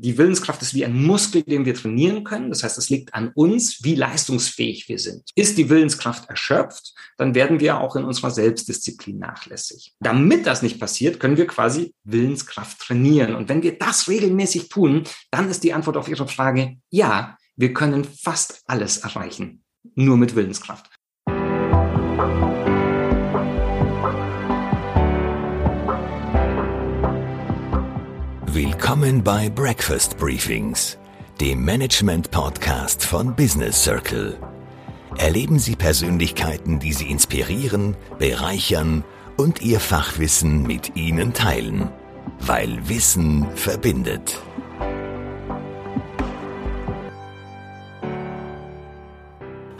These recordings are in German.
Die Willenskraft ist wie ein Muskel, den wir trainieren können. Das heißt, es liegt an uns, wie leistungsfähig wir sind. Ist die Willenskraft erschöpft, dann werden wir auch in unserer Selbstdisziplin nachlässig. Damit das nicht passiert, können wir quasi Willenskraft trainieren. Und wenn wir das regelmäßig tun, dann ist die Antwort auf Ihre Frage ja, wir können fast alles erreichen. Nur mit Willenskraft. Willkommen bei Breakfast Briefings, dem Management-Podcast von Business Circle. Erleben Sie Persönlichkeiten, die Sie inspirieren, bereichern und Ihr Fachwissen mit Ihnen teilen. Weil Wissen verbindet.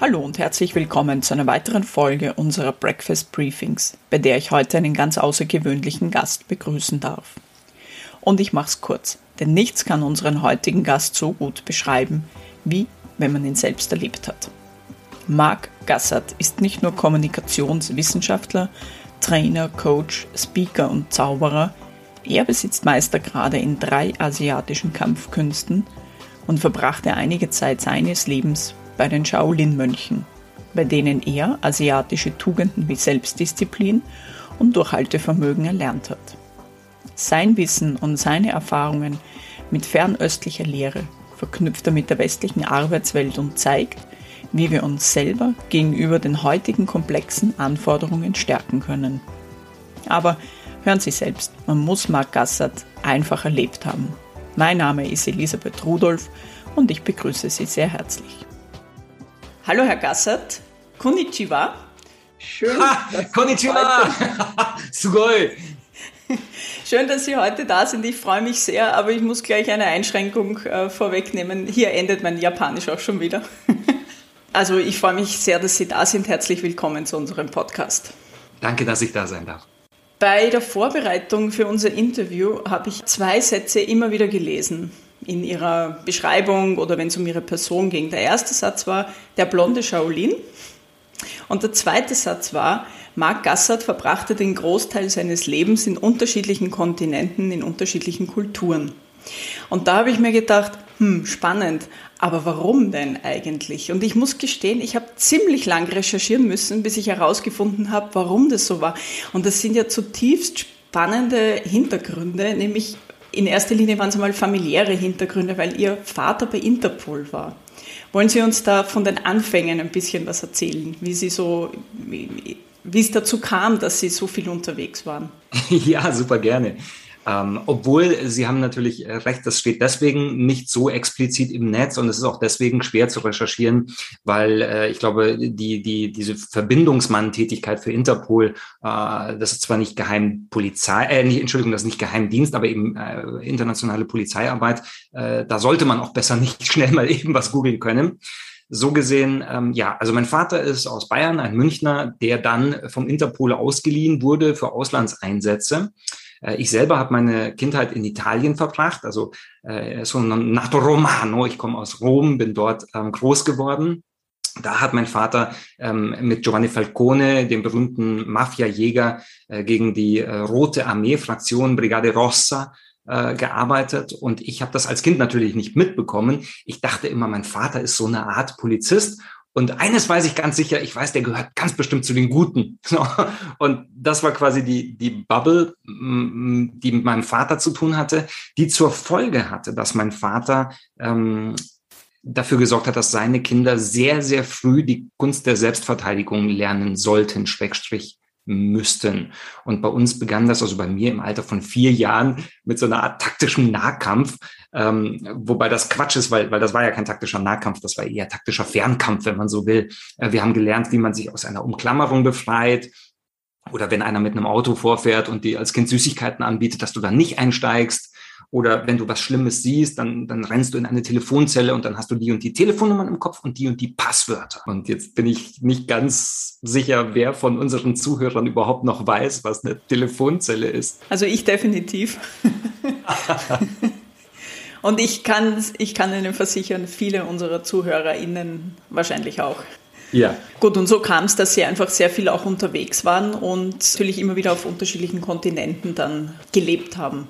Hallo und herzlich willkommen zu einer weiteren Folge unserer Breakfast Briefings, bei der ich heute einen ganz außergewöhnlichen Gast begrüßen darf. Und ich mach's kurz, denn nichts kann unseren heutigen Gast so gut beschreiben, wie wenn man ihn selbst erlebt hat. Marc Gassert ist nicht nur Kommunikationswissenschaftler, Trainer, Coach, Speaker und Zauberer, er besitzt Meistergrade in drei asiatischen Kampfkünsten und verbrachte einige Zeit seines Lebens bei den Shaolin-Mönchen, bei denen er asiatische Tugenden wie Selbstdisziplin und Durchhaltevermögen erlernt hat. Sein Wissen und seine Erfahrungen mit fernöstlicher Lehre verknüpft er mit der westlichen Arbeitswelt und zeigt, wie wir uns selber gegenüber den heutigen komplexen Anforderungen stärken können. Aber hören Sie selbst, man muss Mark Gassert einfach erlebt haben. Mein Name ist Elisabeth Rudolph und ich begrüße Sie sehr herzlich. Hallo Herr Gassert, Konnichiwa. Schön. Ha, konnichiwa! Sugoi! Schön, dass Sie heute da sind. Ich freue mich sehr, aber ich muss gleich eine Einschränkung äh, vorwegnehmen. Hier endet mein Japanisch auch schon wieder. also ich freue mich sehr, dass Sie da sind. Herzlich willkommen zu unserem Podcast. Danke, dass ich da sein darf. Bei der Vorbereitung für unser Interview habe ich zwei Sätze immer wieder gelesen in ihrer Beschreibung oder wenn es um ihre Person ging. Der erste Satz war der blonde Shaolin und der zweite Satz war, Mark Gassert verbrachte den Großteil seines Lebens in unterschiedlichen Kontinenten, in unterschiedlichen Kulturen. Und da habe ich mir gedacht, hm, spannend, aber warum denn eigentlich? Und ich muss gestehen, ich habe ziemlich lang recherchieren müssen, bis ich herausgefunden habe, warum das so war. Und das sind ja zutiefst spannende Hintergründe, nämlich in erster Linie waren es einmal familiäre Hintergründe, weil ihr Vater bei Interpol war. Wollen Sie uns da von den Anfängen ein bisschen was erzählen, wie Sie so, wie, es dazu kam, dass Sie so viel unterwegs waren? Ja, super gerne. Ähm, obwohl Sie haben natürlich äh, recht, das steht deswegen nicht so explizit im Netz und es ist auch deswegen schwer zu recherchieren, weil äh, ich glaube, die, die, diese Verbindungsmann-Tätigkeit für Interpol, äh, das ist zwar nicht Geheimpolizei, äh, nicht, Entschuldigung, das ist nicht Geheimdienst, aber eben äh, internationale Polizeiarbeit, äh, da sollte man auch besser nicht schnell mal eben was googeln können. So gesehen, ähm, ja, also mein Vater ist aus Bayern, ein Münchner, der dann vom Interpol ausgeliehen wurde für Auslandseinsätze. Äh, ich selber habe meine Kindheit in Italien verbracht, also äh, so ein Nato Romano. Ich komme aus Rom, bin dort ähm, groß geworden. Da hat mein Vater ähm, mit Giovanni Falcone, dem berühmten Mafia-Jäger, äh, gegen die äh, Rote Armee-Fraktion Brigade Rossa äh, gearbeitet und ich habe das als Kind natürlich nicht mitbekommen. Ich dachte immer, mein Vater ist so eine Art Polizist und eines weiß ich ganz sicher, ich weiß, der gehört ganz bestimmt zu den Guten. Und das war quasi die, die Bubble, die mit meinem Vater zu tun hatte, die zur Folge hatte, dass mein Vater ähm, dafür gesorgt hat, dass seine Kinder sehr, sehr früh die Kunst der Selbstverteidigung lernen sollten, Schrägstrich müssten. Und bei uns begann das, also bei mir im Alter von vier Jahren, mit so einer Art taktischem Nahkampf, ähm, wobei das Quatsch ist, weil, weil das war ja kein taktischer Nahkampf, das war eher taktischer Fernkampf, wenn man so will. Äh, wir haben gelernt, wie man sich aus einer Umklammerung befreit, oder wenn einer mit einem Auto vorfährt und dir als Kind Süßigkeiten anbietet, dass du da nicht einsteigst. Oder wenn du was Schlimmes siehst, dann, dann rennst du in eine Telefonzelle und dann hast du die und die Telefonnummern im Kopf und die und die Passwörter. Und jetzt bin ich nicht ganz sicher, wer von unseren Zuhörern überhaupt noch weiß, was eine Telefonzelle ist. Also ich definitiv. und ich kann, ich kann Ihnen versichern, viele unserer ZuhörerInnen wahrscheinlich auch. Ja. Gut, und so kam es, dass sie einfach sehr viel auch unterwegs waren und natürlich immer wieder auf unterschiedlichen Kontinenten dann gelebt haben.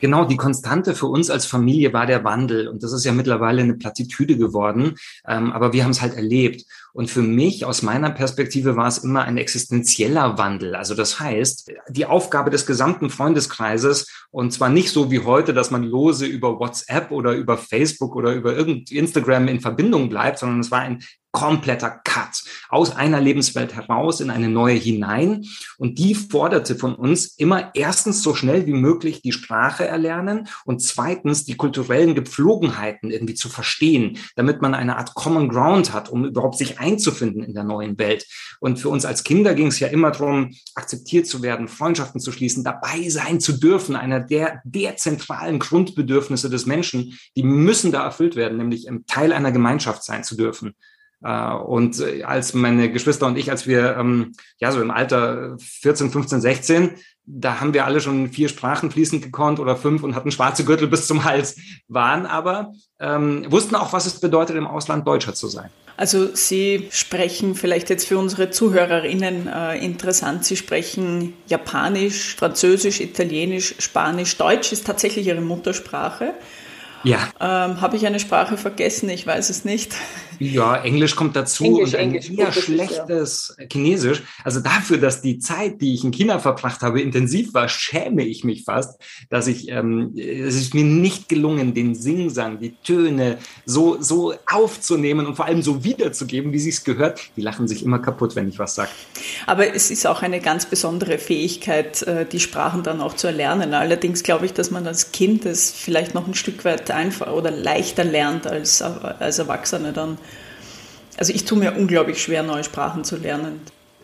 Genau, die Konstante für uns als Familie war der Wandel. Und das ist ja mittlerweile eine Plattitüde geworden. Ähm, aber wir haben es halt erlebt. Und für mich, aus meiner Perspektive, war es immer ein existenzieller Wandel. Also das heißt, die Aufgabe des gesamten Freundeskreises, und zwar nicht so wie heute, dass man lose über WhatsApp oder über Facebook oder über irgend Instagram in Verbindung bleibt, sondern es war ein kompletter Cut aus einer Lebenswelt heraus in eine neue hinein. Und die forderte von uns immer erstens so schnell wie möglich die Sprache erlernen und zweitens die kulturellen Gepflogenheiten irgendwie zu verstehen, damit man eine Art Common Ground hat, um überhaupt sich einzufinden in der neuen Welt. Und für uns als Kinder ging es ja immer darum, akzeptiert zu werden, Freundschaften zu schließen, dabei sein zu dürfen, einer der, der zentralen Grundbedürfnisse des Menschen, die müssen da erfüllt werden, nämlich Teil einer Gemeinschaft sein zu dürfen. Äh, und äh, als meine Geschwister und ich, als wir ähm, ja so im Alter 14, 15, 16, da haben wir alle schon vier Sprachen fließend gekonnt oder fünf und hatten schwarze Gürtel bis zum Hals, waren aber, ähm, wussten auch, was es bedeutet, im Ausland Deutscher zu sein. Also Sie sprechen vielleicht jetzt für unsere ZuhörerInnen äh, interessant, Sie sprechen Japanisch, Französisch, Italienisch, Spanisch, Deutsch ist tatsächlich Ihre Muttersprache. Ja. Ähm, Habe ich eine Sprache vergessen? Ich weiß es nicht. Ja, Englisch kommt dazu Englisch, und ein Englisch, eher schlechtes ja. Chinesisch. Also dafür, dass die Zeit, die ich in China verbracht habe, intensiv war, schäme ich mich fast, dass ich, ähm, es ist mir nicht gelungen, den Singsang, die Töne so, so aufzunehmen und vor allem so wiederzugeben, wie sie es gehört. Die lachen sich immer kaputt, wenn ich was sage. Aber es ist auch eine ganz besondere Fähigkeit, äh, die Sprachen dann auch zu erlernen. Allerdings glaube ich, dass man als Kind es vielleicht noch ein Stück weit einfach oder leichter lernt als, als Erwachsene dann. Also ich tue mir unglaublich schwer, neue Sprachen zu lernen.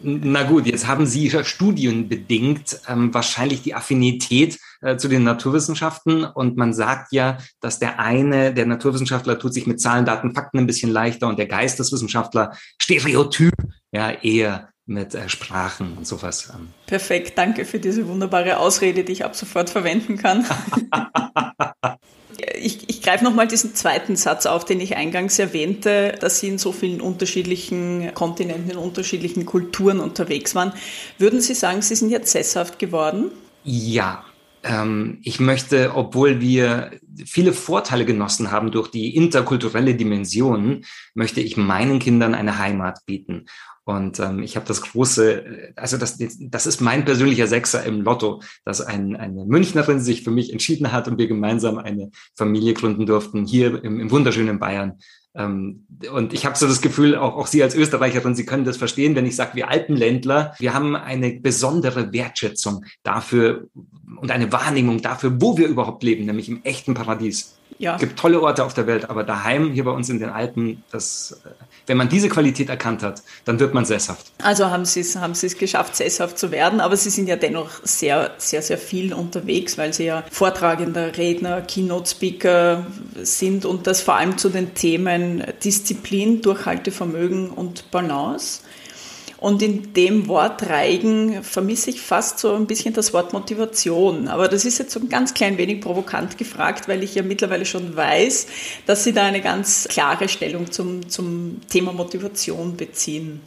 Na gut, jetzt haben Sie studienbedingt ähm, wahrscheinlich die Affinität äh, zu den Naturwissenschaften und man sagt ja, dass der eine, der Naturwissenschaftler tut sich mit Zahlen, Daten, Fakten ein bisschen leichter und der Geisteswissenschaftler Stereotyp ja eher mit äh, Sprachen und sowas. Ähm. Perfekt, danke für diese wunderbare Ausrede, die ich ab sofort verwenden kann. ich, ich greife nochmal diesen zweiten Satz auf, den ich eingangs erwähnte, dass Sie in so vielen unterschiedlichen Kontinenten, in unterschiedlichen Kulturen unterwegs waren. Würden Sie sagen, Sie sind jetzt sesshaft geworden? Ja. Ähm, ich möchte, obwohl wir viele Vorteile genossen haben durch die interkulturelle Dimension, möchte ich meinen Kindern eine Heimat bieten. Und ähm, ich habe das große, also das, das ist mein persönlicher Sechser im Lotto, dass ein, eine Münchnerin sich für mich entschieden hat und wir gemeinsam eine Familie gründen durften hier im, im wunderschönen Bayern. Ähm, und ich habe so das Gefühl, auch, auch Sie als Österreicherin, Sie können das verstehen, wenn ich sage, wir Alpenländler, wir haben eine besondere Wertschätzung dafür und eine Wahrnehmung dafür, wo wir überhaupt leben, nämlich im echten Paradies. Ja. Es gibt tolle Orte auf der Welt, aber daheim hier bei uns in den Alpen, das, äh, wenn man diese Qualität erkannt hat, dann wird man sesshaft. Also haben Sie es haben Sie es geschafft, sesshaft zu werden, aber Sie sind ja dennoch sehr, sehr, sehr viel unterwegs, weil Sie ja Vortragender, Redner, Keynote-Speaker sind und das vor allem zu den Themen Disziplin, Durchhaltevermögen und Balance. Und in dem Wort Reigen vermisse ich fast so ein bisschen das Wort Motivation. Aber das ist jetzt so ein ganz klein wenig provokant gefragt, weil ich ja mittlerweile schon weiß, dass Sie da eine ganz klare Stellung zum, zum Thema Motivation beziehen.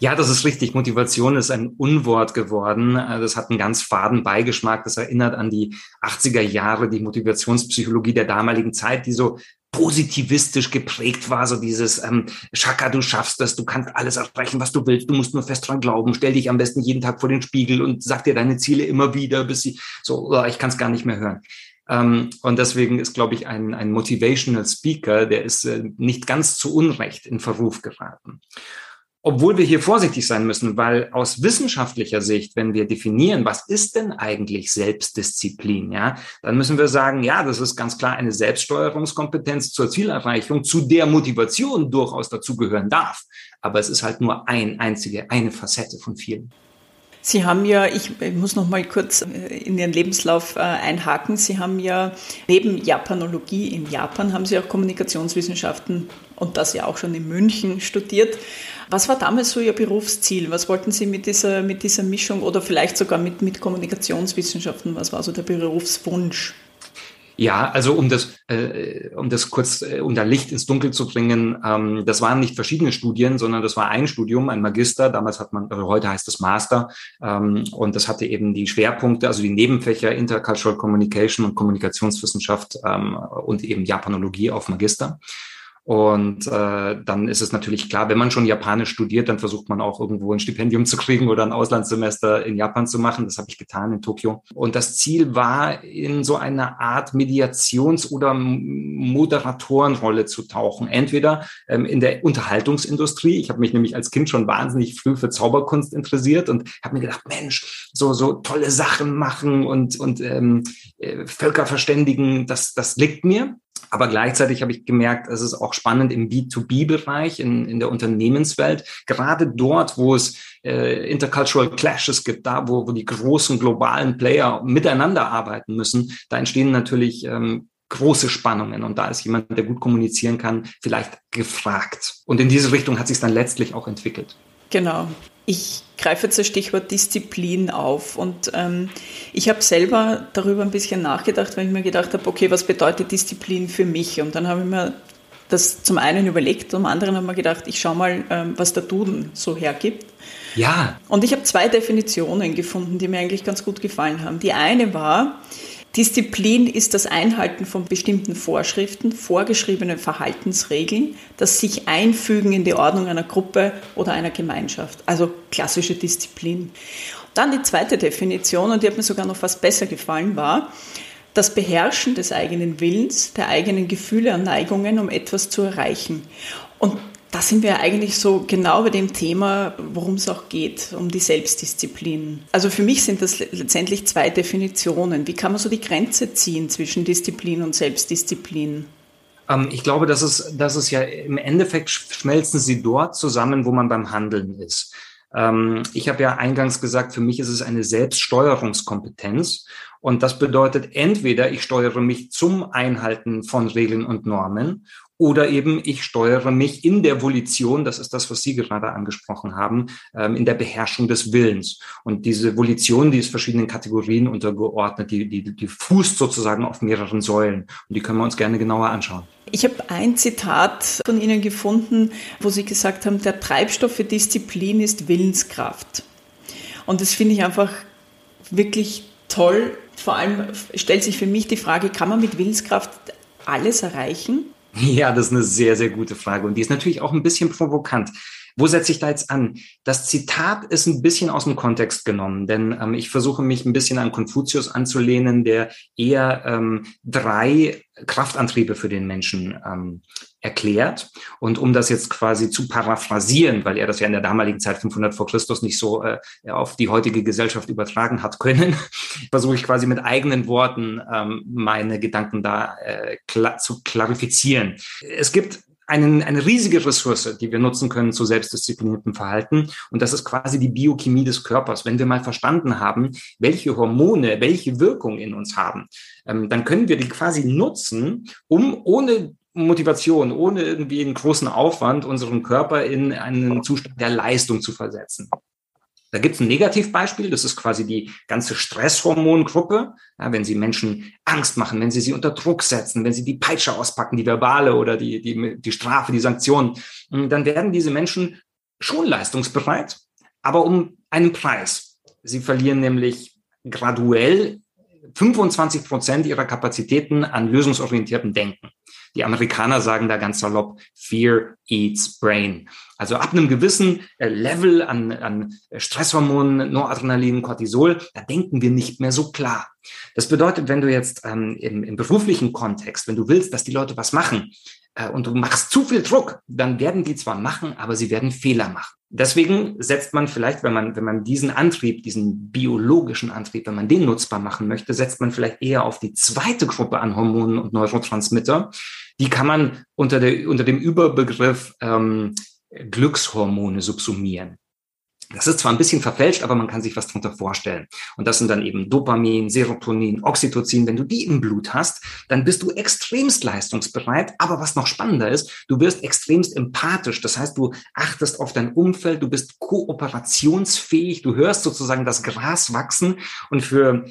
Ja, das ist richtig. Motivation ist ein Unwort geworden. Das hat einen ganz faden Beigeschmack. Das erinnert an die 80er Jahre, die Motivationspsychologie der damaligen Zeit, die so positivistisch geprägt war, so dieses ähm, Shaka, du schaffst das, du kannst alles erreichen, was du willst, du musst nur fest dran glauben, stell dich am besten jeden Tag vor den Spiegel und sag dir deine Ziele immer wieder, bis sie so, oh, ich kann es gar nicht mehr hören. Ähm, und deswegen ist, glaube ich, ein, ein Motivational Speaker, der ist äh, nicht ganz zu Unrecht in Verruf geraten. Obwohl wir hier vorsichtig sein müssen, weil aus wissenschaftlicher Sicht, wenn wir definieren, was ist denn eigentlich Selbstdisziplin, ja, dann müssen wir sagen, ja, das ist ganz klar eine Selbststeuerungskompetenz zur Zielerreichung, zu der Motivation durchaus dazugehören darf. Aber es ist halt nur ein einzige, eine Facette von vielen. Sie haben ja, ich muss noch mal kurz äh, in Ihren Lebenslauf äh, einhaken. Sie haben ja neben Japanologie in Japan haben Sie auch Kommunikationswissenschaften und das ja auch schon in München studiert. Was war damals so Ihr Berufsziel? Was wollten Sie mit dieser, mit dieser Mischung oder vielleicht sogar mit, mit Kommunikationswissenschaften? Was war so der Berufswunsch? Ja, also um das, äh, um das kurz, äh, um Licht ins Dunkel zu bringen, ähm, das waren nicht verschiedene Studien, sondern das war ein Studium, ein Magister. Damals hat man, also heute heißt es Master, ähm, und das hatte eben die Schwerpunkte, also die Nebenfächer Intercultural Communication und Kommunikationswissenschaft ähm, und eben Japanologie auf Magister. Und äh, dann ist es natürlich klar, wenn man schon Japanisch studiert, dann versucht man auch irgendwo ein Stipendium zu kriegen oder ein Auslandssemester in Japan zu machen. Das habe ich getan in Tokio. Und das Ziel war, in so eine Art Mediations- oder Moderatorenrolle zu tauchen. Entweder ähm, in der Unterhaltungsindustrie. Ich habe mich nämlich als Kind schon wahnsinnig früh für Zauberkunst interessiert und habe mir gedacht, Mensch, so so tolle Sachen machen und und ähm, äh, Völker verständigen, das das liegt mir. Aber gleichzeitig habe ich gemerkt, es ist auch spannend im B2B-Bereich, in, in der Unternehmenswelt, gerade dort, wo es äh, Intercultural Clashes gibt, da wo, wo die großen globalen Player miteinander arbeiten müssen, da entstehen natürlich ähm, große Spannungen und da ist jemand, der gut kommunizieren kann, vielleicht gefragt. Und in diese Richtung hat sich dann letztlich auch entwickelt. Genau. Ich greife jetzt das Stichwort Disziplin auf und ähm, ich habe selber darüber ein bisschen nachgedacht, weil ich mir gedacht habe, okay, was bedeutet Disziplin für mich? Und dann habe ich mir das zum einen überlegt, zum anderen habe ich mir gedacht, ich schaue mal, ähm, was der Duden so hergibt. Ja. Und ich habe zwei Definitionen gefunden, die mir eigentlich ganz gut gefallen haben. Die eine war, Disziplin ist das Einhalten von bestimmten Vorschriften, vorgeschriebenen Verhaltensregeln, das sich einfügen in die Ordnung einer Gruppe oder einer Gemeinschaft. Also klassische Disziplin. Dann die zweite Definition, und die hat mir sogar noch fast besser gefallen, war das Beherrschen des eigenen Willens, der eigenen Gefühle und Neigungen, um etwas zu erreichen. Und da sind wir eigentlich so genau bei dem Thema, worum es auch geht, um die Selbstdisziplin. Also für mich sind das letztendlich zwei Definitionen. Wie kann man so die Grenze ziehen zwischen Disziplin und Selbstdisziplin? Ähm, ich glaube, dass es, dass es ja im Endeffekt schmelzen sie dort zusammen, wo man beim Handeln ist. Ähm, ich habe ja eingangs gesagt, für mich ist es eine Selbststeuerungskompetenz. Und das bedeutet entweder, ich steuere mich zum Einhalten von Regeln und Normen oder eben ich steuere mich in der Volition, das ist das, was Sie gerade angesprochen haben, ähm, in der Beherrschung des Willens. Und diese Volition, die ist verschiedenen Kategorien untergeordnet, die, die, die fußt sozusagen auf mehreren Säulen. Und die können wir uns gerne genauer anschauen. Ich habe ein Zitat von Ihnen gefunden, wo Sie gesagt haben, der Treibstoff für Disziplin ist Willenskraft. Und das finde ich einfach wirklich toll. Vor allem stellt sich für mich die Frage, kann man mit Willenskraft alles erreichen? Ja, das ist eine sehr, sehr gute Frage. Und die ist natürlich auch ein bisschen provokant. Wo setze ich da jetzt an? Das Zitat ist ein bisschen aus dem Kontext genommen, denn ähm, ich versuche mich ein bisschen an Konfuzius anzulehnen, der eher ähm, drei Kraftantriebe für den Menschen ähm, erklärt. Und um das jetzt quasi zu paraphrasieren, weil er das ja in der damaligen Zeit 500 vor Christus nicht so äh, auf die heutige Gesellschaft übertragen hat können, versuche ich quasi mit eigenen Worten ähm, meine Gedanken da äh, klar, zu klarifizieren. Es gibt einen, eine riesige Ressource, die wir nutzen können zu selbstdiszipliniertem Verhalten. Und das ist quasi die Biochemie des Körpers. Wenn wir mal verstanden haben, welche Hormone, welche Wirkung in uns haben, ähm, dann können wir die quasi nutzen, um ohne Motivation, ohne irgendwie einen großen Aufwand unseren Körper in einen Zustand der Leistung zu versetzen. Da gibt es ein Negativbeispiel, das ist quasi die ganze Stresshormongruppe. Ja, wenn Sie Menschen Angst machen, wenn Sie sie unter Druck setzen, wenn Sie die Peitsche auspacken, die verbale oder die, die, die Strafe, die Sanktionen, dann werden diese Menschen schon leistungsbereit, aber um einen Preis. Sie verlieren nämlich graduell 25 Prozent ihrer Kapazitäten an lösungsorientiertem Denken. Die Amerikaner sagen da ganz salopp, Fear eats brain. Also ab einem gewissen äh, Level an, an Stresshormonen, Noradrenalin, Cortisol, da denken wir nicht mehr so klar. Das bedeutet, wenn du jetzt ähm, im, im beruflichen Kontext, wenn du willst, dass die Leute was machen, äh, und du machst zu viel Druck, dann werden die zwar machen, aber sie werden Fehler machen. Deswegen setzt man vielleicht, wenn man, wenn man diesen Antrieb, diesen biologischen Antrieb, wenn man den nutzbar machen möchte, setzt man vielleicht eher auf die zweite Gruppe an Hormonen und Neurotransmitter. Die kann man unter, der, unter dem Überbegriff ähm, Glückshormone subsumieren. Das ist zwar ein bisschen verfälscht, aber man kann sich was darunter vorstellen. Und das sind dann eben Dopamin, Serotonin, Oxytocin. Wenn du die im Blut hast, dann bist du extremst leistungsbereit. Aber was noch spannender ist, du wirst extremst empathisch. Das heißt, du achtest auf dein Umfeld, du bist kooperationsfähig, du hörst sozusagen das Gras wachsen. Und für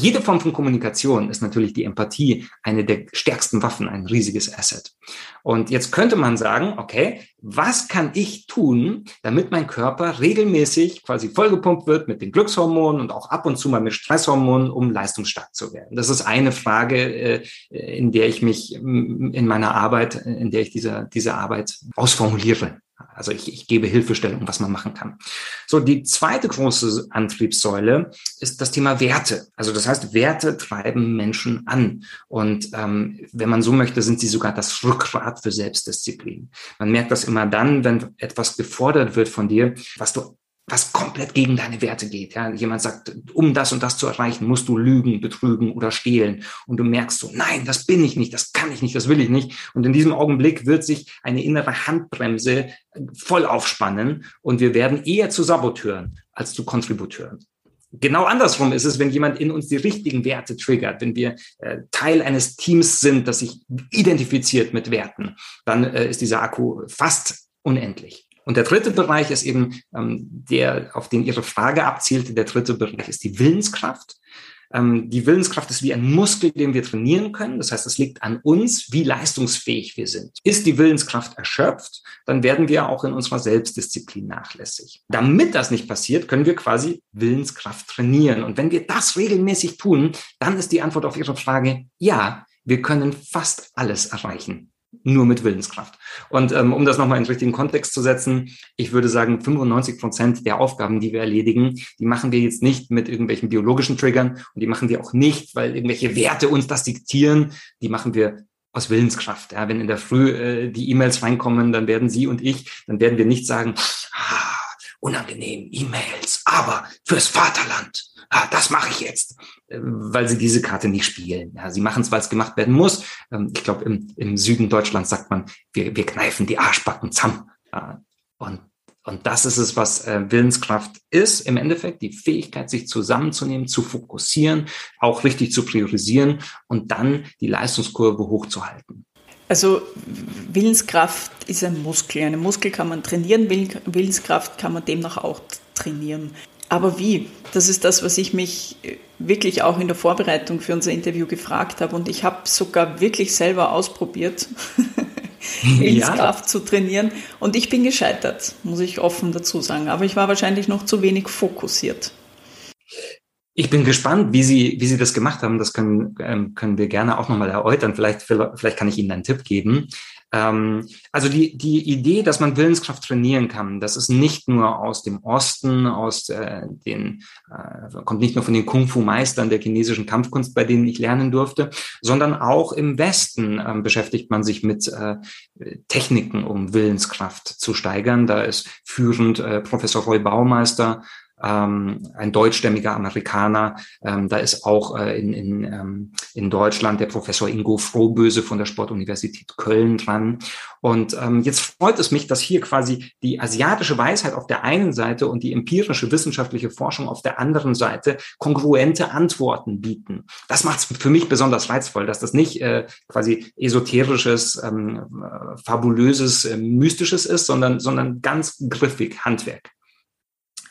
jede Form von Kommunikation ist natürlich die Empathie eine der stärksten Waffen, ein riesiges Asset. Und jetzt könnte man sagen, okay, was kann ich tun, damit mein Körper regelmäßig quasi vollgepumpt wird mit den Glückshormonen und auch ab und zu mal mit Stresshormonen, um leistungsstark zu werden? Das ist eine Frage, äh, in der ich mich in meiner Arbeit, in der ich diese, diese Arbeit ausformuliere. Also ich, ich gebe Hilfestellung, was man machen kann. So, die zweite große Antriebssäule ist das Thema Werte. Also das heißt, Werte treiben Menschen an. Und ähm, wenn man so möchte, sind sie sogar das Rückgrat für Selbstdisziplin. Man merkt das immer dann, wenn etwas gefordert wird von dir, was du was komplett gegen deine Werte geht. Ja, jemand sagt, um das und das zu erreichen, musst du lügen, betrügen oder stehlen. Und du merkst so, nein, das bin ich nicht, das kann ich nicht, das will ich nicht. Und in diesem Augenblick wird sich eine innere Handbremse voll aufspannen und wir werden eher zu Saboteuren als zu Kontributeuren. Genau andersrum ist es, wenn jemand in uns die richtigen Werte triggert, wenn wir äh, Teil eines Teams sind, das sich identifiziert mit Werten, dann äh, ist dieser Akku fast unendlich. Und der dritte Bereich ist eben ähm, der, auf den Ihre Frage abzielte. Der dritte Bereich ist die Willenskraft. Ähm, die Willenskraft ist wie ein Muskel, den wir trainieren können. Das heißt, es liegt an uns, wie leistungsfähig wir sind. Ist die Willenskraft erschöpft, dann werden wir auch in unserer Selbstdisziplin nachlässig. Damit das nicht passiert, können wir quasi Willenskraft trainieren. Und wenn wir das regelmäßig tun, dann ist die Antwort auf Ihre Frage ja. Wir können fast alles erreichen nur mit Willenskraft. Und ähm, um das nochmal in den richtigen Kontext zu setzen, ich würde sagen, 95 Prozent der Aufgaben, die wir erledigen, die machen wir jetzt nicht mit irgendwelchen biologischen Triggern und die machen wir auch nicht, weil irgendwelche Werte uns das diktieren. Die machen wir aus Willenskraft. Ja, wenn in der Früh äh, die E-Mails reinkommen, dann werden Sie und ich, dann werden wir nicht sagen, ah, unangenehm, E-Mails, aber fürs Vaterland ah, das mache ich jetzt, weil sie diese Karte nicht spielen. Ja, sie machen es, weil es gemacht werden muss. Ähm, ich glaube, im, im Süden Deutschlands sagt man, wir, wir kneifen die Arschbacken zusammen. Und und das ist es, was äh, Willenskraft ist, im Endeffekt die Fähigkeit, sich zusammenzunehmen, zu fokussieren, auch richtig zu priorisieren und dann die Leistungskurve hochzuhalten. Also Willenskraft ist ein Muskel. Eine Muskel kann man trainieren, Willenskraft kann man demnach auch trainieren. Aber wie? Das ist das, was ich mich wirklich auch in der Vorbereitung für unser Interview gefragt habe. Und ich habe sogar wirklich selber ausprobiert, Willenskraft ja. zu trainieren. Und ich bin gescheitert, muss ich offen dazu sagen. Aber ich war wahrscheinlich noch zu wenig fokussiert. Ich bin gespannt, wie Sie, wie Sie das gemacht haben. Das können, ähm, können wir gerne auch nochmal erläutern. Vielleicht, vielleicht kann ich Ihnen einen Tipp geben. Ähm, also die, die Idee, dass man Willenskraft trainieren kann, das ist nicht nur aus dem Osten, aus äh, den, äh, kommt nicht nur von den Kung-Fu-Meistern der chinesischen Kampfkunst, bei denen ich lernen durfte, sondern auch im Westen äh, beschäftigt man sich mit äh, Techniken, um Willenskraft zu steigern. Da ist führend äh, Professor Roy Baumeister ähm, ein deutschstämmiger Amerikaner. Ähm, da ist auch äh, in, in, ähm, in Deutschland der Professor Ingo Frohböse von der Sportuniversität Köln dran. Und ähm, jetzt freut es mich, dass hier quasi die asiatische Weisheit auf der einen Seite und die empirische wissenschaftliche Forschung auf der anderen Seite kongruente Antworten bieten. Das macht es für mich besonders reizvoll, dass das nicht äh, quasi esoterisches, ähm, äh, fabulöses, äh, mystisches ist, sondern, sondern ganz griffig Handwerk.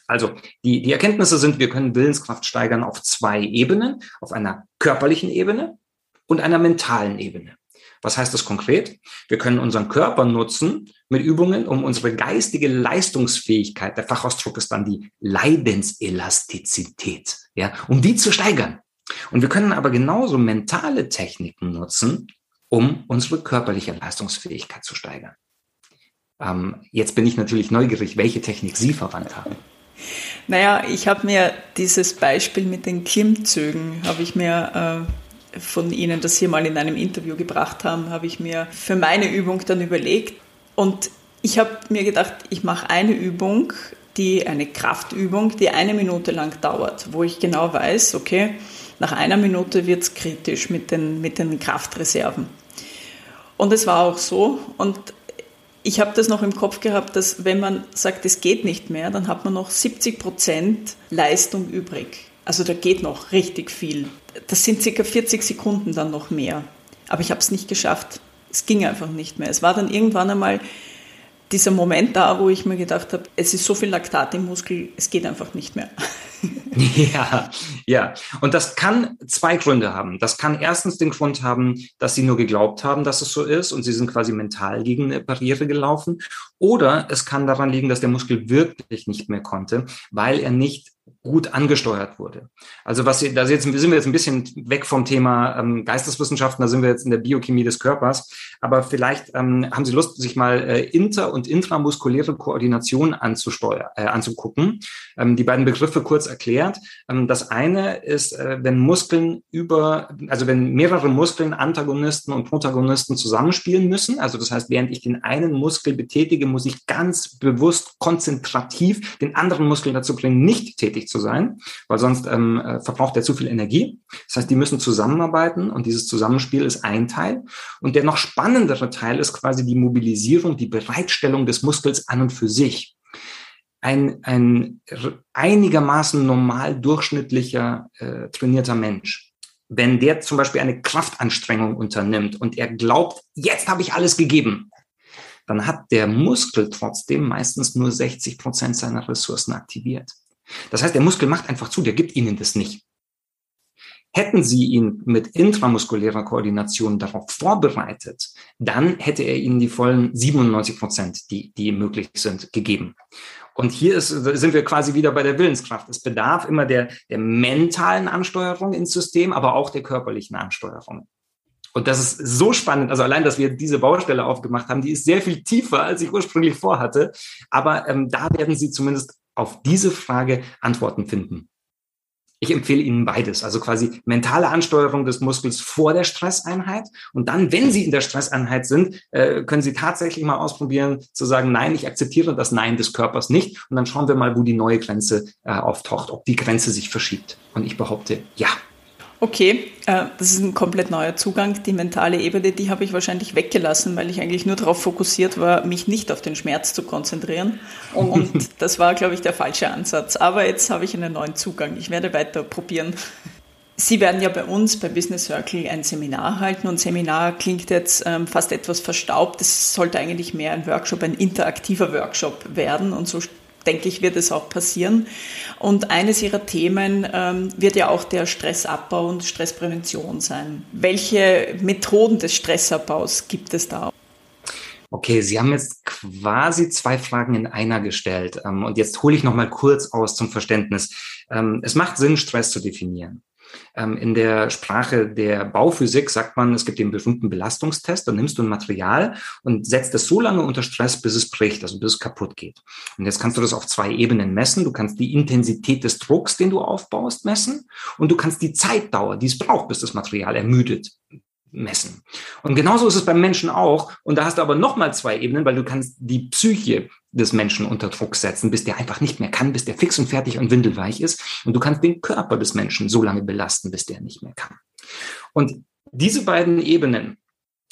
Also die, die Erkenntnisse sind, wir können Willenskraft steigern auf zwei Ebenen, auf einer körperlichen Ebene und einer mentalen Ebene. Was heißt das konkret? Wir können unseren Körper nutzen mit Übungen, um unsere geistige Leistungsfähigkeit, der Fachausdruck ist dann die Leidenselastizität, ja, um die zu steigern. Und wir können aber genauso mentale Techniken nutzen, um unsere körperliche Leistungsfähigkeit zu steigern. Ähm, jetzt bin ich natürlich neugierig, welche Technik Sie verwandt haben. Naja, ich habe mir dieses Beispiel mit den Klimmzügen, habe ich mir äh, von Ihnen, das Sie mal in einem Interview gebracht haben, habe ich mir für meine Übung dann überlegt. Und ich habe mir gedacht, ich mache eine Übung, die eine Kraftübung, die eine Minute lang dauert, wo ich genau weiß, okay, nach einer Minute wird es kritisch mit den, mit den Kraftreserven. Und es war auch so. Und ich habe das noch im Kopf gehabt, dass wenn man sagt, es geht nicht mehr, dann hat man noch 70 Prozent Leistung übrig. Also da geht noch richtig viel. Das sind circa 40 Sekunden dann noch mehr. Aber ich habe es nicht geschafft. Es ging einfach nicht mehr. Es war dann irgendwann einmal dieser Moment da, wo ich mir gedacht habe, es ist so viel Laktat im Muskel, es geht einfach nicht mehr. ja, ja. Und das kann zwei Gründe haben. Das kann erstens den Grund haben, dass sie nur geglaubt haben, dass es so ist und sie sind quasi mental gegen eine Barriere gelaufen. Oder es kann daran liegen, dass der Muskel wirklich nicht mehr konnte, weil er nicht gut angesteuert wurde. Also was da jetzt, sind wir jetzt ein bisschen weg vom Thema ähm, Geisteswissenschaften, da sind wir jetzt in der Biochemie des Körpers. Aber vielleicht ähm, haben Sie Lust, sich mal äh, inter- und intramuskuläre Koordination anzusteuern, äh, anzugucken. Ähm, die beiden Begriffe kurz erklärt. Ähm, das eine ist, äh, wenn Muskeln über, also wenn mehrere Muskeln, Antagonisten und Protagonisten zusammenspielen müssen. Also das heißt, während ich den einen Muskel betätige, muss ich ganz bewusst konzentrativ den anderen Muskel dazu bringen, nicht tätig tätig zu sein, weil sonst ähm, äh, verbraucht er zu viel Energie. Das heißt, die müssen zusammenarbeiten und dieses Zusammenspiel ist ein Teil. Und der noch spannendere Teil ist quasi die Mobilisierung, die Bereitstellung des Muskels an und für sich. Ein, ein einigermaßen normal durchschnittlicher äh, trainierter Mensch, wenn der zum Beispiel eine Kraftanstrengung unternimmt und er glaubt, jetzt habe ich alles gegeben, dann hat der Muskel trotzdem meistens nur 60 Prozent seiner Ressourcen aktiviert. Das heißt, der Muskel macht einfach zu, der gibt Ihnen das nicht. Hätten Sie ihn mit intramuskulärer Koordination darauf vorbereitet, dann hätte er Ihnen die vollen 97 Prozent, die, die möglich sind, gegeben. Und hier ist, sind wir quasi wieder bei der Willenskraft. Es bedarf immer der, der mentalen Ansteuerung ins System, aber auch der körperlichen Ansteuerung. Und das ist so spannend. Also allein, dass wir diese Baustelle aufgemacht haben, die ist sehr viel tiefer, als ich ursprünglich vorhatte. Aber ähm, da werden Sie zumindest auf diese Frage Antworten finden. Ich empfehle Ihnen beides, also quasi mentale Ansteuerung des Muskels vor der Stresseinheit und dann, wenn Sie in der Stresseinheit sind, äh, können Sie tatsächlich mal ausprobieren zu sagen, nein, ich akzeptiere das Nein des Körpers nicht und dann schauen wir mal, wo die neue Grenze äh, auftaucht, ob die Grenze sich verschiebt. Und ich behaupte, ja, Okay, äh, das ist ein komplett neuer Zugang. Die mentale Ebene, die habe ich wahrscheinlich weggelassen, weil ich eigentlich nur darauf fokussiert war, mich nicht auf den Schmerz zu konzentrieren. Und das war, glaube ich, der falsche Ansatz. Aber jetzt habe ich einen neuen Zugang. Ich werde weiter probieren. Sie werden ja bei uns bei Business Circle ein Seminar halten und Seminar klingt jetzt ähm, fast etwas verstaubt. Es sollte eigentlich mehr ein Workshop, ein interaktiver Workshop werden und so denke ich, wird es auch passieren. Und eines Ihrer Themen ähm, wird ja auch der Stressabbau und Stressprävention sein. Welche Methoden des Stressabbaus gibt es da? Okay, Sie haben jetzt quasi zwei Fragen in einer gestellt. Ähm, und jetzt hole ich noch mal kurz aus zum Verständnis. Ähm, es macht Sinn, Stress zu definieren. Ähm, in der Sprache der Bauphysik sagt man, es gibt den berühmten Belastungstest. Dann nimmst du ein Material und setzt es so lange unter Stress, bis es bricht, also bis es kaputt geht. Und jetzt kannst du das auf zwei Ebenen messen. Du kannst die Intensität des Drucks, den du aufbaust, messen. Und du kannst die Zeitdauer, die es braucht, bis das Material ermüdet, messen. Und genauso ist es beim Menschen auch. Und da hast du aber nochmal zwei Ebenen, weil du kannst die Psyche des Menschen unter Druck setzen, bis der einfach nicht mehr kann, bis der fix und fertig und windelweich ist. Und du kannst den Körper des Menschen so lange belasten, bis der nicht mehr kann. Und diese beiden Ebenen,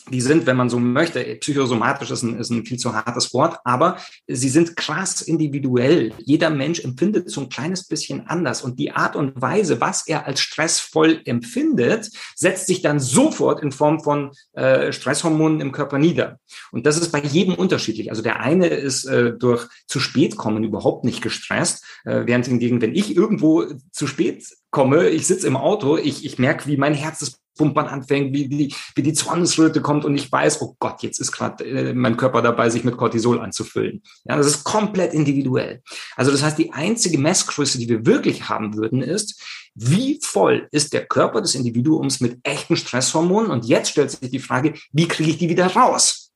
die sind, wenn man so möchte, psychosomatisch ist ein, ist ein viel zu hartes Wort, aber sie sind krass individuell. Jeder Mensch empfindet so ein kleines bisschen anders und die Art und Weise, was er als stressvoll empfindet, setzt sich dann sofort in Form von äh, Stresshormonen im Körper nieder. Und das ist bei jedem unterschiedlich. Also der eine ist äh, durch zu spät kommen überhaupt nicht gestresst, äh, während hingegen, wenn ich irgendwo zu spät komme, ich sitze im Auto, ich, ich merke, wie mein Herz das Pumpern anfängt, wie die, wie die Zornesröte kommt und ich weiß, oh Gott, jetzt ist gerade äh, mein Körper dabei, sich mit Cortisol anzufüllen. Ja, das ist komplett individuell. Also das heißt, die einzige Messgröße, die wir wirklich haben würden, ist, wie voll ist der Körper des Individuums mit echten Stresshormonen? Und jetzt stellt sich die Frage, wie kriege ich die wieder raus?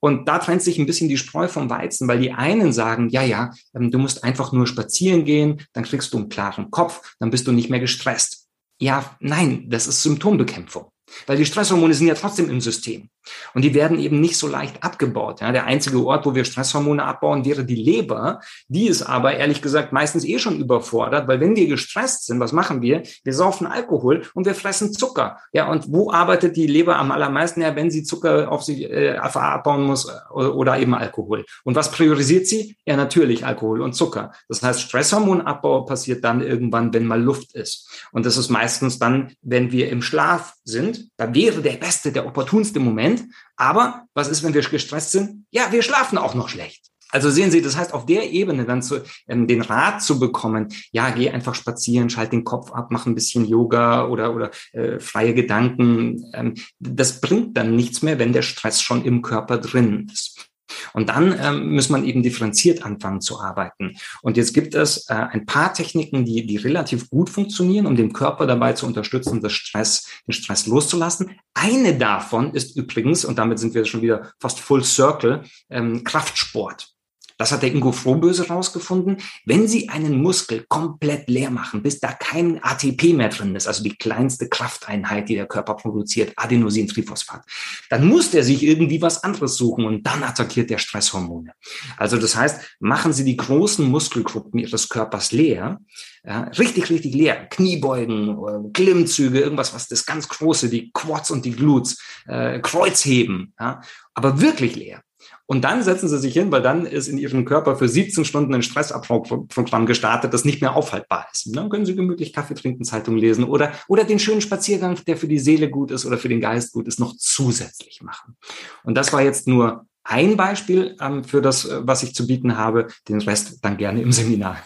Und da trennt sich ein bisschen die Spreu vom Weizen, weil die einen sagen, ja, ja, ähm, du musst einfach nur spazieren gehen, dann kriegst du einen klaren Kopf, dann bist du nicht mehr gestresst. Ja, nein, das ist Symptombekämpfung. Weil die Stresshormone sind ja trotzdem im System. Und die werden eben nicht so leicht abgebaut. Ja, der einzige Ort, wo wir Stresshormone abbauen, wäre die Leber. Die ist aber ehrlich gesagt meistens eh schon überfordert, weil wenn wir gestresst sind, was machen wir? Wir saufen Alkohol und wir fressen Zucker. Ja, und wo arbeitet die Leber am allermeisten? Ja, wenn sie Zucker auf sich äh, abbauen muss äh, oder eben Alkohol. Und was priorisiert sie? Ja, natürlich Alkohol und Zucker. Das heißt, Stresshormonabbau passiert dann irgendwann, wenn mal Luft ist. Und das ist meistens dann, wenn wir im Schlaf sind. Da wäre der beste, der opportunste Moment, aber was ist, wenn wir gestresst sind? Ja, wir schlafen auch noch schlecht. Also sehen Sie, das heißt, auf der Ebene dann zu, ähm, den Rat zu bekommen, ja, geh einfach spazieren, schalt den Kopf ab, mach ein bisschen Yoga oder, oder äh, freie Gedanken, ähm, das bringt dann nichts mehr, wenn der Stress schon im Körper drin ist. Und dann ähm, muss man eben differenziert anfangen zu arbeiten. Und jetzt gibt es äh, ein paar Techniken, die, die relativ gut funktionieren, um den Körper dabei zu unterstützen, das Stress, den Stress loszulassen. Eine davon ist übrigens, und damit sind wir schon wieder fast full circle, ähm, Kraftsport. Das hat der Ingo Frohböse rausgefunden. Wenn Sie einen Muskel komplett leer machen, bis da kein ATP mehr drin ist, also die kleinste Krafteinheit, die der Körper produziert, Adenosintriphosphat, dann muss der sich irgendwie was anderes suchen und dann attackiert der Stresshormone. Also das heißt, machen Sie die großen Muskelgruppen Ihres Körpers leer, ja, richtig, richtig leer. Kniebeugen, Klimmzüge, irgendwas, was das ganz große, die Quads und die Glutes, äh, Kreuzheben, ja, aber wirklich leer. Und dann setzen sie sich hin, weil dann ist in ihrem Körper für 17 Stunden ein Stressabbauprogramm gestartet, das nicht mehr aufhaltbar ist. Und dann können sie gemütlich Kaffee trinken, Zeitung lesen oder, oder den schönen Spaziergang, der für die Seele gut ist oder für den Geist gut ist, noch zusätzlich machen. Und das war jetzt nur ein Beispiel ähm, für das, äh, was ich zu bieten habe. Den Rest dann gerne im Seminar.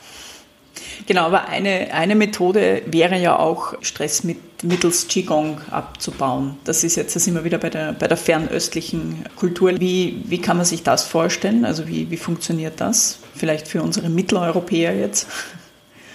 Genau, aber eine, eine Methode wäre ja auch, Stress mit, mittels Qigong abzubauen. Das ist jetzt, das wir wieder bei der, bei der fernöstlichen Kultur. Wie, wie kann man sich das vorstellen? Also wie, wie funktioniert das? Vielleicht für unsere Mitteleuropäer jetzt?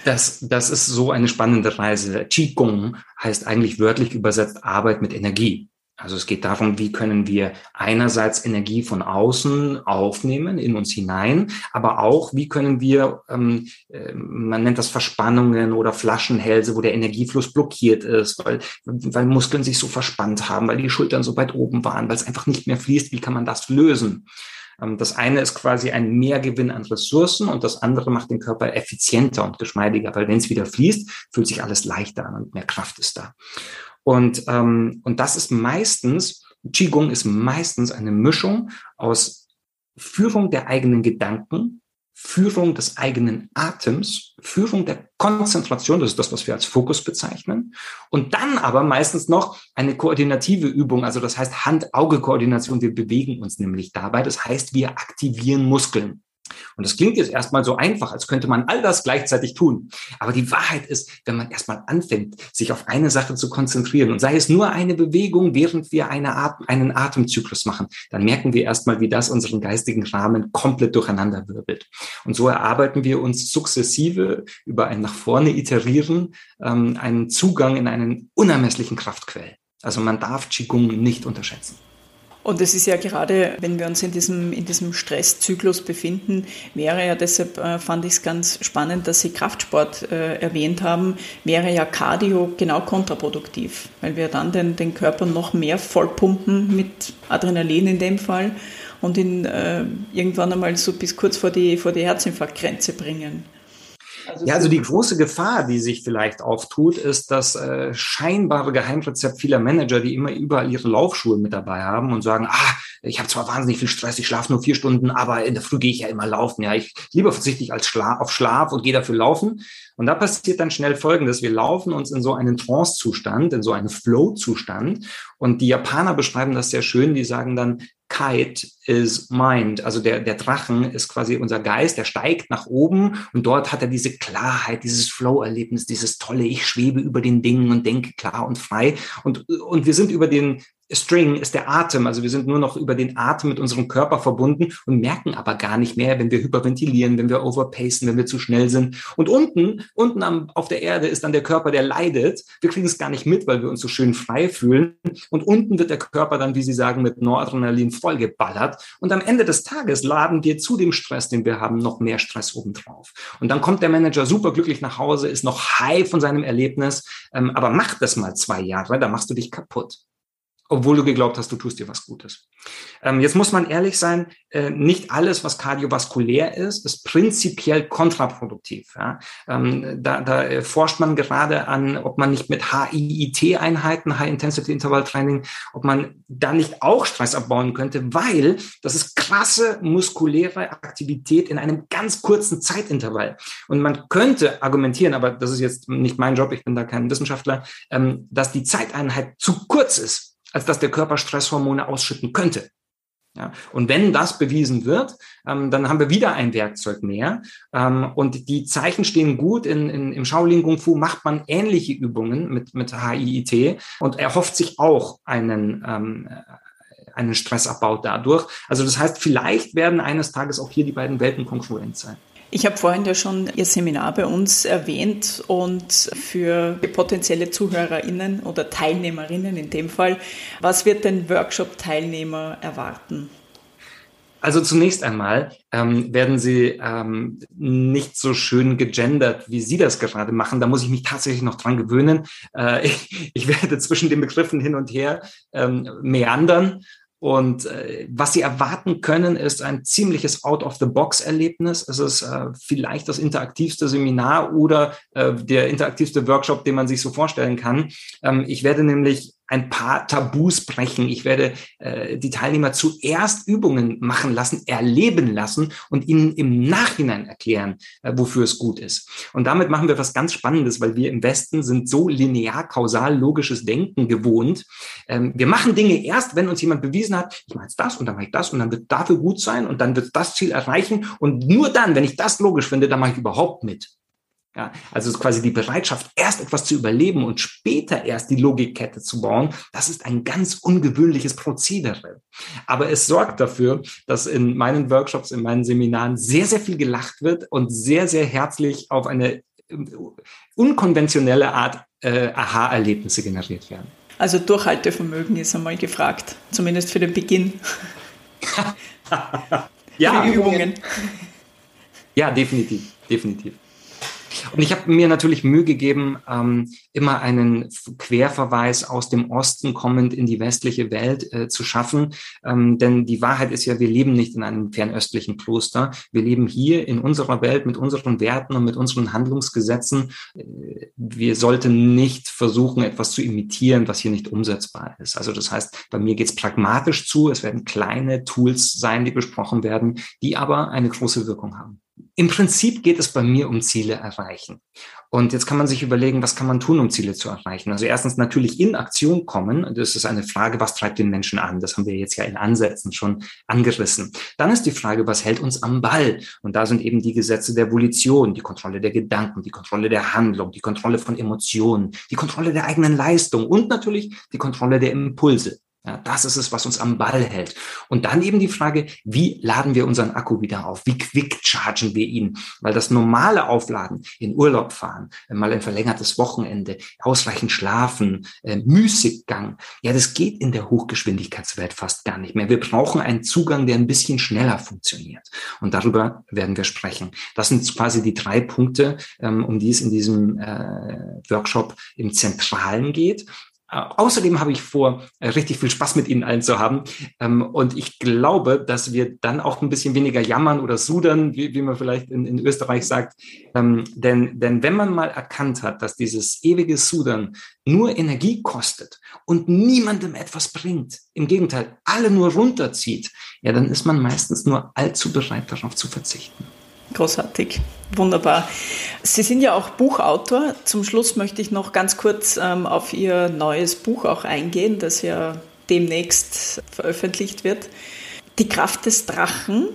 Das, das ist so eine spannende Reise. Qigong heißt eigentlich wörtlich übersetzt Arbeit mit Energie. Also es geht darum, wie können wir einerseits Energie von außen aufnehmen in uns hinein, aber auch, wie können wir, ähm, äh, man nennt das Verspannungen oder Flaschenhälse, wo der Energiefluss blockiert ist, weil, weil Muskeln sich so verspannt haben, weil die Schultern so weit oben waren, weil es einfach nicht mehr fließt, wie kann man das lösen? Ähm, das eine ist quasi ein Mehrgewinn an Ressourcen und das andere macht den Körper effizienter und geschmeidiger, weil wenn es wieder fließt, fühlt sich alles leichter an und mehr Kraft ist da. Und, ähm, und das ist meistens, Qigong ist meistens eine Mischung aus Führung der eigenen Gedanken, Führung des eigenen Atems, Führung der Konzentration, das ist das, was wir als Fokus bezeichnen, und dann aber meistens noch eine koordinative Übung, also das heißt Hand-Auge-Koordination, wir bewegen uns nämlich dabei, das heißt, wir aktivieren Muskeln. Und das klingt jetzt erstmal so einfach, als könnte man all das gleichzeitig tun. Aber die Wahrheit ist, wenn man erstmal anfängt, sich auf eine Sache zu konzentrieren und sei es nur eine Bewegung, während wir eine Atem, einen Atemzyklus machen, dann merken wir erstmal, wie das unseren geistigen Rahmen komplett durcheinander wirbelt. Und so erarbeiten wir uns sukzessive über ein nach vorne iterieren, ähm, einen Zugang in einen unermesslichen Kraftquell. Also man darf Qigong nicht unterschätzen. Und es ist ja gerade, wenn wir uns in diesem, in diesem Stresszyklus befinden, wäre ja deshalb, äh, fand ich es ganz spannend, dass Sie Kraftsport äh, erwähnt haben, wäre ja Cardio genau kontraproduktiv, weil wir dann den, den Körper noch mehr vollpumpen mit Adrenalin in dem Fall und ihn äh, irgendwann einmal so bis kurz vor die, vor die Herzinfarktgrenze bringen. Also ja, also die große Gefahr, die sich vielleicht auftut, ist das äh, scheinbare Geheimrezept vieler Manager, die immer überall ihre Laufschuhe mit dabei haben und sagen, ah, ich habe zwar wahnsinnig viel Stress, ich schlafe nur vier Stunden, aber in der Früh gehe ich ja immer laufen. Ja, ich lieber verzichte ich als Schla auf Schlaf und gehe dafür laufen. Und da passiert dann schnell Folgendes. Wir laufen uns in so einen Trance-Zustand, in so einen Flow-Zustand. Und die Japaner beschreiben das sehr schön. Die sagen dann, Kite is mind. Also der, der Drachen ist quasi unser Geist, der steigt nach oben und dort hat er diese Klarheit, dieses Flow-Erlebnis, dieses tolle, ich schwebe über den Dingen und denke klar und frei. Und, und wir sind über den String ist der Atem. Also wir sind nur noch über den Atem mit unserem Körper verbunden und merken aber gar nicht mehr, wenn wir hyperventilieren, wenn wir overpacen, wenn wir zu schnell sind. Und unten, unten am, auf der Erde ist dann der Körper, der leidet. Wir kriegen es gar nicht mit, weil wir uns so schön frei fühlen. Und unten wird der Körper dann, wie Sie sagen, mit Noradrenalin vollgeballert. Und am Ende des Tages laden wir zu dem Stress, den wir haben, noch mehr Stress obendrauf. Und dann kommt der Manager super glücklich nach Hause, ist noch high von seinem Erlebnis, ähm, aber mach das mal zwei Jahre, da machst du dich kaputt obwohl du geglaubt hast, du tust dir was Gutes. Ähm, jetzt muss man ehrlich sein, äh, nicht alles, was kardiovaskulär ist, ist prinzipiell kontraproduktiv. Ja? Ähm, da, da äh, forscht man gerade an, ob man nicht mit HIIT-Einheiten, High Intensity Interval Training, ob man da nicht auch Stress abbauen könnte, weil das ist krasse muskuläre Aktivität in einem ganz kurzen Zeitintervall. Und man könnte argumentieren, aber das ist jetzt nicht mein Job, ich bin da kein Wissenschaftler, ähm, dass die Zeiteinheit zu kurz ist als dass der Körper Stresshormone ausschütten könnte. Ja, und wenn das bewiesen wird, ähm, dann haben wir wieder ein Werkzeug mehr. Ähm, und die Zeichen stehen gut. In, in, Im Shaolin Kung Fu macht man ähnliche Übungen mit, mit HIIT und erhofft sich auch einen, ähm, einen Stressabbau dadurch. Also das heißt, vielleicht werden eines Tages auch hier die beiden Welten konkurrent sein. Ich habe vorhin ja schon Ihr Seminar bei uns erwähnt und für potenzielle ZuhörerInnen oder TeilnehmerInnen in dem Fall, was wird den Workshop-Teilnehmer erwarten? Also zunächst einmal ähm, werden Sie ähm, nicht so schön gegendert, wie Sie das gerade machen. Da muss ich mich tatsächlich noch dran gewöhnen. Äh, ich, ich, werde zwischen den Begriffen hin und her ähm, meandern und äh, was Sie erwarten können, ist ein ziemliches Out-of-the-Box-Erlebnis. Es ist äh, vielleicht das interaktivste Seminar oder äh, der interaktivste Workshop, den man sich so vorstellen kann. Ähm, ich werde nämlich ein paar Tabus brechen. Ich werde äh, die Teilnehmer zuerst Übungen machen lassen, erleben lassen und ihnen im Nachhinein erklären, äh, wofür es gut ist. Und damit machen wir was ganz Spannendes, weil wir im Westen sind so linear, kausal, logisches Denken gewohnt. Ähm, wir machen Dinge erst, wenn uns jemand bewiesen hat, ich mache jetzt das und dann mache ich das und dann wird dafür gut sein und dann wird das Ziel erreichen. Und nur dann, wenn ich das logisch finde, dann mache ich überhaupt mit. Ja, also quasi die Bereitschaft, erst etwas zu überleben und später erst die Logikkette zu bauen, das ist ein ganz ungewöhnliches Prozedere. Aber es sorgt dafür, dass in meinen Workshops, in meinen Seminaren sehr, sehr viel gelacht wird und sehr, sehr herzlich auf eine äh, unkonventionelle Art äh, Aha-Erlebnisse generiert werden. Also Durchhaltevermögen ist einmal gefragt, zumindest für den Beginn. ja, für Übungen. Ja, definitiv, definitiv. Und ich habe mir natürlich Mühe gegeben, ähm, immer einen Querverweis aus dem Osten kommend in die westliche Welt äh, zu schaffen. Ähm, denn die Wahrheit ist ja, wir leben nicht in einem fernöstlichen Kloster. Wir leben hier in unserer Welt mit unseren Werten und mit unseren Handlungsgesetzen. Äh, wir sollten nicht versuchen, etwas zu imitieren, was hier nicht umsetzbar ist. Also das heißt, bei mir geht es pragmatisch zu. Es werden kleine Tools sein, die besprochen werden, die aber eine große Wirkung haben. Im Prinzip geht es bei mir um Ziele erreichen. Und jetzt kann man sich überlegen, was kann man tun, um Ziele zu erreichen? Also erstens natürlich in Aktion kommen. Das ist eine Frage, was treibt den Menschen an? Das haben wir jetzt ja in Ansätzen schon angerissen. Dann ist die Frage, was hält uns am Ball? Und da sind eben die Gesetze der Volition, die Kontrolle der Gedanken, die Kontrolle der Handlung, die Kontrolle von Emotionen, die Kontrolle der eigenen Leistung und natürlich die Kontrolle der Impulse. Ja, das ist es, was uns am Ball hält. Und dann eben die Frage, wie laden wir unseren Akku wieder auf? Wie quick chargen wir ihn? Weil das normale Aufladen, in Urlaub fahren, mal ein verlängertes Wochenende, ausreichend schlafen, äh, Müßiggang, ja, das geht in der Hochgeschwindigkeitswelt fast gar nicht mehr. Wir brauchen einen Zugang, der ein bisschen schneller funktioniert. Und darüber werden wir sprechen. Das sind quasi die drei Punkte, ähm, um die es in diesem äh, Workshop im Zentralen geht. Außerdem habe ich vor, äh, richtig viel Spaß mit Ihnen allen zu haben. Ähm, und ich glaube, dass wir dann auch ein bisschen weniger jammern oder sudern, wie, man vielleicht in, in Österreich sagt. Ähm, denn, denn wenn man mal erkannt hat, dass dieses ewige Sudern nur Energie kostet und niemandem etwas bringt, im Gegenteil, alle nur runterzieht, ja, dann ist man meistens nur allzu bereit, darauf zu verzichten. Großartig, wunderbar. Sie sind ja auch Buchautor. Zum Schluss möchte ich noch ganz kurz ähm, auf Ihr neues Buch auch eingehen, das ja demnächst veröffentlicht wird. Die Kraft des Drachen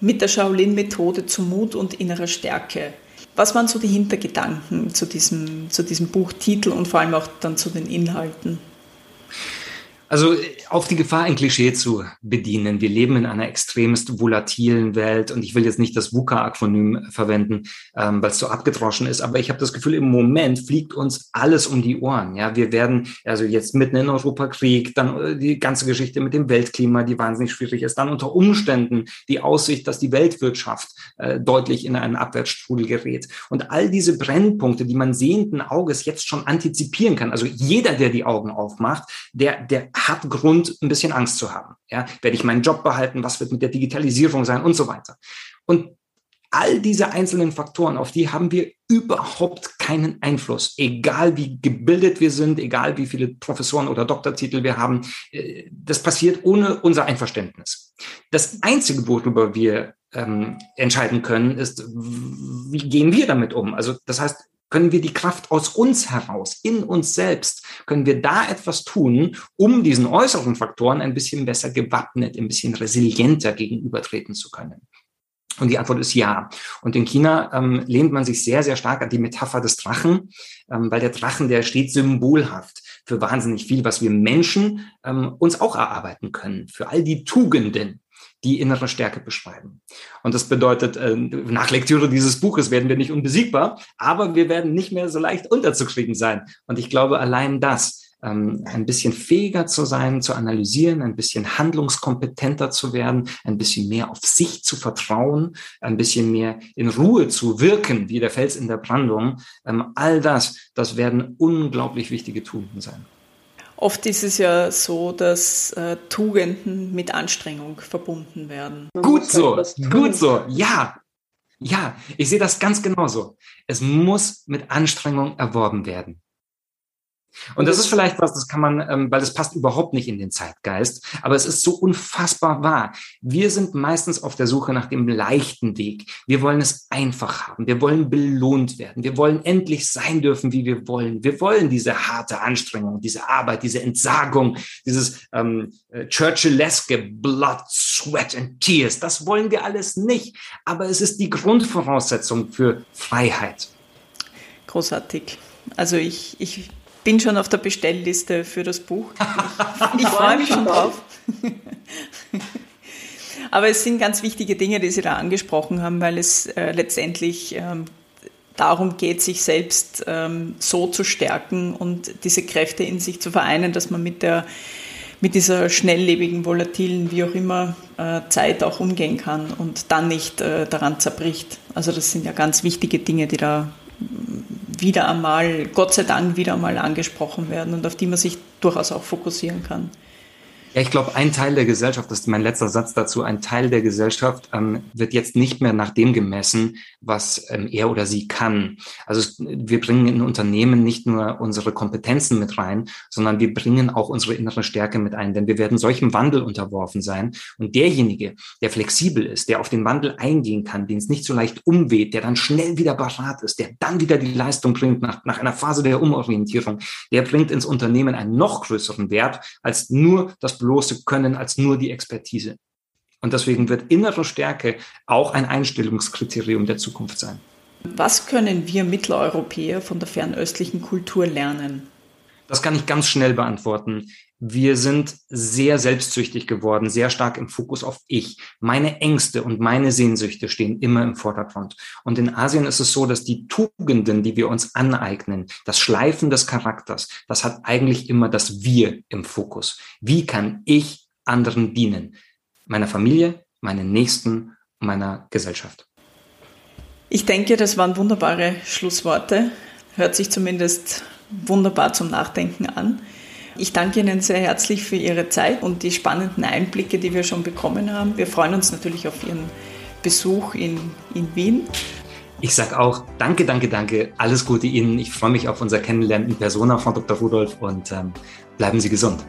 mit der Shaolin-Methode zu Mut und innerer Stärke. Was waren so die Hintergedanken zu diesem, zu diesem Buchtitel und vor allem auch dann zu den Inhalten? Also auf die Gefahr, ein Klischee zu bedienen. Wir leben in einer extremst volatilen Welt und ich will jetzt nicht das VUCA-Akronym verwenden, ähm, weil es so abgedroschen ist, aber ich habe das Gefühl, im Moment fliegt uns alles um die Ohren. Ja, wir werden also jetzt mitten in Europa Krieg, dann äh, die ganze Geschichte mit dem Weltklima, die wahnsinnig schwierig ist, dann unter Umständen die Aussicht, dass die Weltwirtschaft äh, deutlich in einen Abwärtsstrudel gerät. Und all diese Brennpunkte, die man sehenden Auges jetzt schon antizipieren kann, also jeder, der die Augen aufmacht, der, der hat Grund, ein bisschen Angst zu haben. Ja, werde ich meinen Job behalten? Was wird mit der Digitalisierung sein und so weiter? Und all diese einzelnen Faktoren, auf die haben wir überhaupt keinen Einfluss. Egal wie gebildet wir sind, egal wie viele Professoren oder Doktortitel wir haben, äh, das passiert ohne unser Einverständnis. Das Einzige, worüber wir ähm, entscheiden können, ist, wie gehen wir damit um? Also das heißt, Können wir die Kraft aus uns heraus, in uns selbst, können wir da etwas tun, um diesen äußeren Faktoren ein bisschen besser gewappnet, ein bisschen resilienter gegenübertreten zu können? Und die Antwort ist ja. Und in China ähm, lehnt man sich sehr, sehr stark an die Metapher des Drachen, ähm, weil der Drachen, der steht symbolhaft für wahnsinnig viel, was wir Menschen ähm, uns auch erarbeiten können, für all die Tugenden, die innere Stärke beschreiben. Und das bedeutet, äh, nach Lektüre dieses Buches werden wir nicht unbesiegbar, aber wir werden nicht mehr so leicht unterzukriegen sein. Und ich glaube, allein das, ähm, ein bisschen fähiger zu sein, zu analysieren, ein bisschen handlungskompetenter zu werden, ein bisschen mehr auf sich zu vertrauen, ein bisschen mehr in Ruhe zu wirken, wie der Fels in der Brandung. Ähm, all das, das werden unglaublich wichtige Tugenden sein. Oft ist es ja so, dass äh, Tugenden mit Anstrengung verbunden werden. Man gut so, halt gut so, ja. Ja, ich sehe das ganz genauso. Es muss mit Anstrengung erworben werden. Und das ist vielleicht was, das kann man, ähm, weil das passt überhaupt nicht in den Zeitgeist, aber es ist so unfassbar wahr. Wir sind meistens auf der Suche nach dem leichten Weg. Wir wollen es einfach haben. Wir wollen belohnt werden. Wir wollen endlich sein dürfen, wie wir wollen. Wir wollen diese harte Anstrengung, diese Arbeit, diese Entsagung, dieses ähm, äh, Churchilleske Blood, Sweat and Tears. Das wollen wir alles nicht. Aber es ist die Grundvoraussetzung für Freiheit. Großartig. Also ich, ich bin schon auf der Bestellliste für das Buch. Ich, ich freue mich schon drauf. Aber es sind ganz wichtige Dinge, die Sie da angesprochen haben, weil es äh, letztendlich ähm, darum geht, sich selbst ähm, so zu stärken und diese Kräfte in sich zu vereinen, dass man mit der mit dieser schnelllebigen, volatilen, wie auch immer, äh, Zeit auch umgehen kann und dann nicht äh, daran zerbricht. Also das sind ja ganz wichtige Dinge, die da wieder einmal, Gott sei Dank, wieder einmal angesprochen werden und auf die man sich durchaus auch fokussieren kann. Ja, ich glaube, ein Teil der Gesellschaft, das ist mein letzter Satz dazu, ein Teil der Gesellschaft ähm, wird jetzt nicht mehr nach dem gemessen, was ähm, er oder sie kann. Also wir bringen in Unternehmen nicht nur unsere Kompetenzen mit rein, sondern wir bringen auch unsere innere Stärke mit ein, denn wir werden solchem Wandel unterworfen sein. Und derjenige, der flexibel ist, der auf den Wandel eingehen kann, den es nicht so leicht umweht, der dann schnell wieder parat ist, der dann wieder die Leistung bringt nach, nach einer Phase der Umorientierung, der bringt ins Unternehmen einen noch größeren Wert als nur das bloße Können als nur die Expertise. Und deswegen wird innere Stärke auch ein Einstellungskriterium der Zukunft sein. Was können wir Mitteleuropäer von der fernöstlichen Kultur lernen? Das kann ich ganz schnell beantworten. Wir sind sehr selbstsüchtig geworden, sehr stark im Fokus auf ich. Meine Ängste und meine Sehnsüchte stehen immer im Vordergrund. Und in Asien ist es so, dass die Tugenden, die wir uns aneignen, das Schleifen des Charakters, das hat eigentlich immer das Wir im Fokus. Wie kann ich anderen dienen? Meiner Familie, meinen Nächsten, meiner Gesellschaft. Ich denke, das waren wunderbare Schlussworte. Hört sich zumindest wunderbar zum Nachdenken an. Ich danke Ihnen sehr herzlich für Ihre Zeit und die spannenden Einblicke, die wir schon bekommen haben. Wir freuen uns natürlich auf Ihren Besuch in, in Wien. Ich sage auch danke, danke, danke. Alles Gute Ihnen. Ich freue mich auf unser Kennenlernen in Persona von Dr. Rudolf und ähm, bleiben Sie gesund.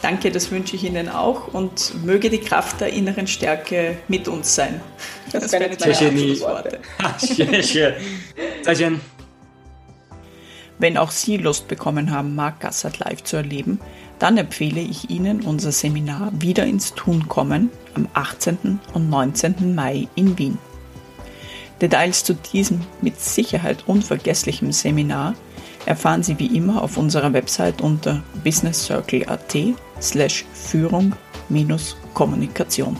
Danke, das wünsche ich Ihnen auch und möge die Kraft der inneren Stärke mit uns sein. Das, das wären jetzt meine Abschlussworte. Wenn auch Sie Lust bekommen haben, Marc Gassert live zu erleben, dann empfehle ich Ihnen unser Seminar Wieder ins Tun kommen am 18. und 19. Mai in Wien. Details zu diesem mit Sicherheit unvergesslichem Seminar erfahren Sie wie immer auf unserer Website unter businesscircle.at slash Führung-Kommunikation.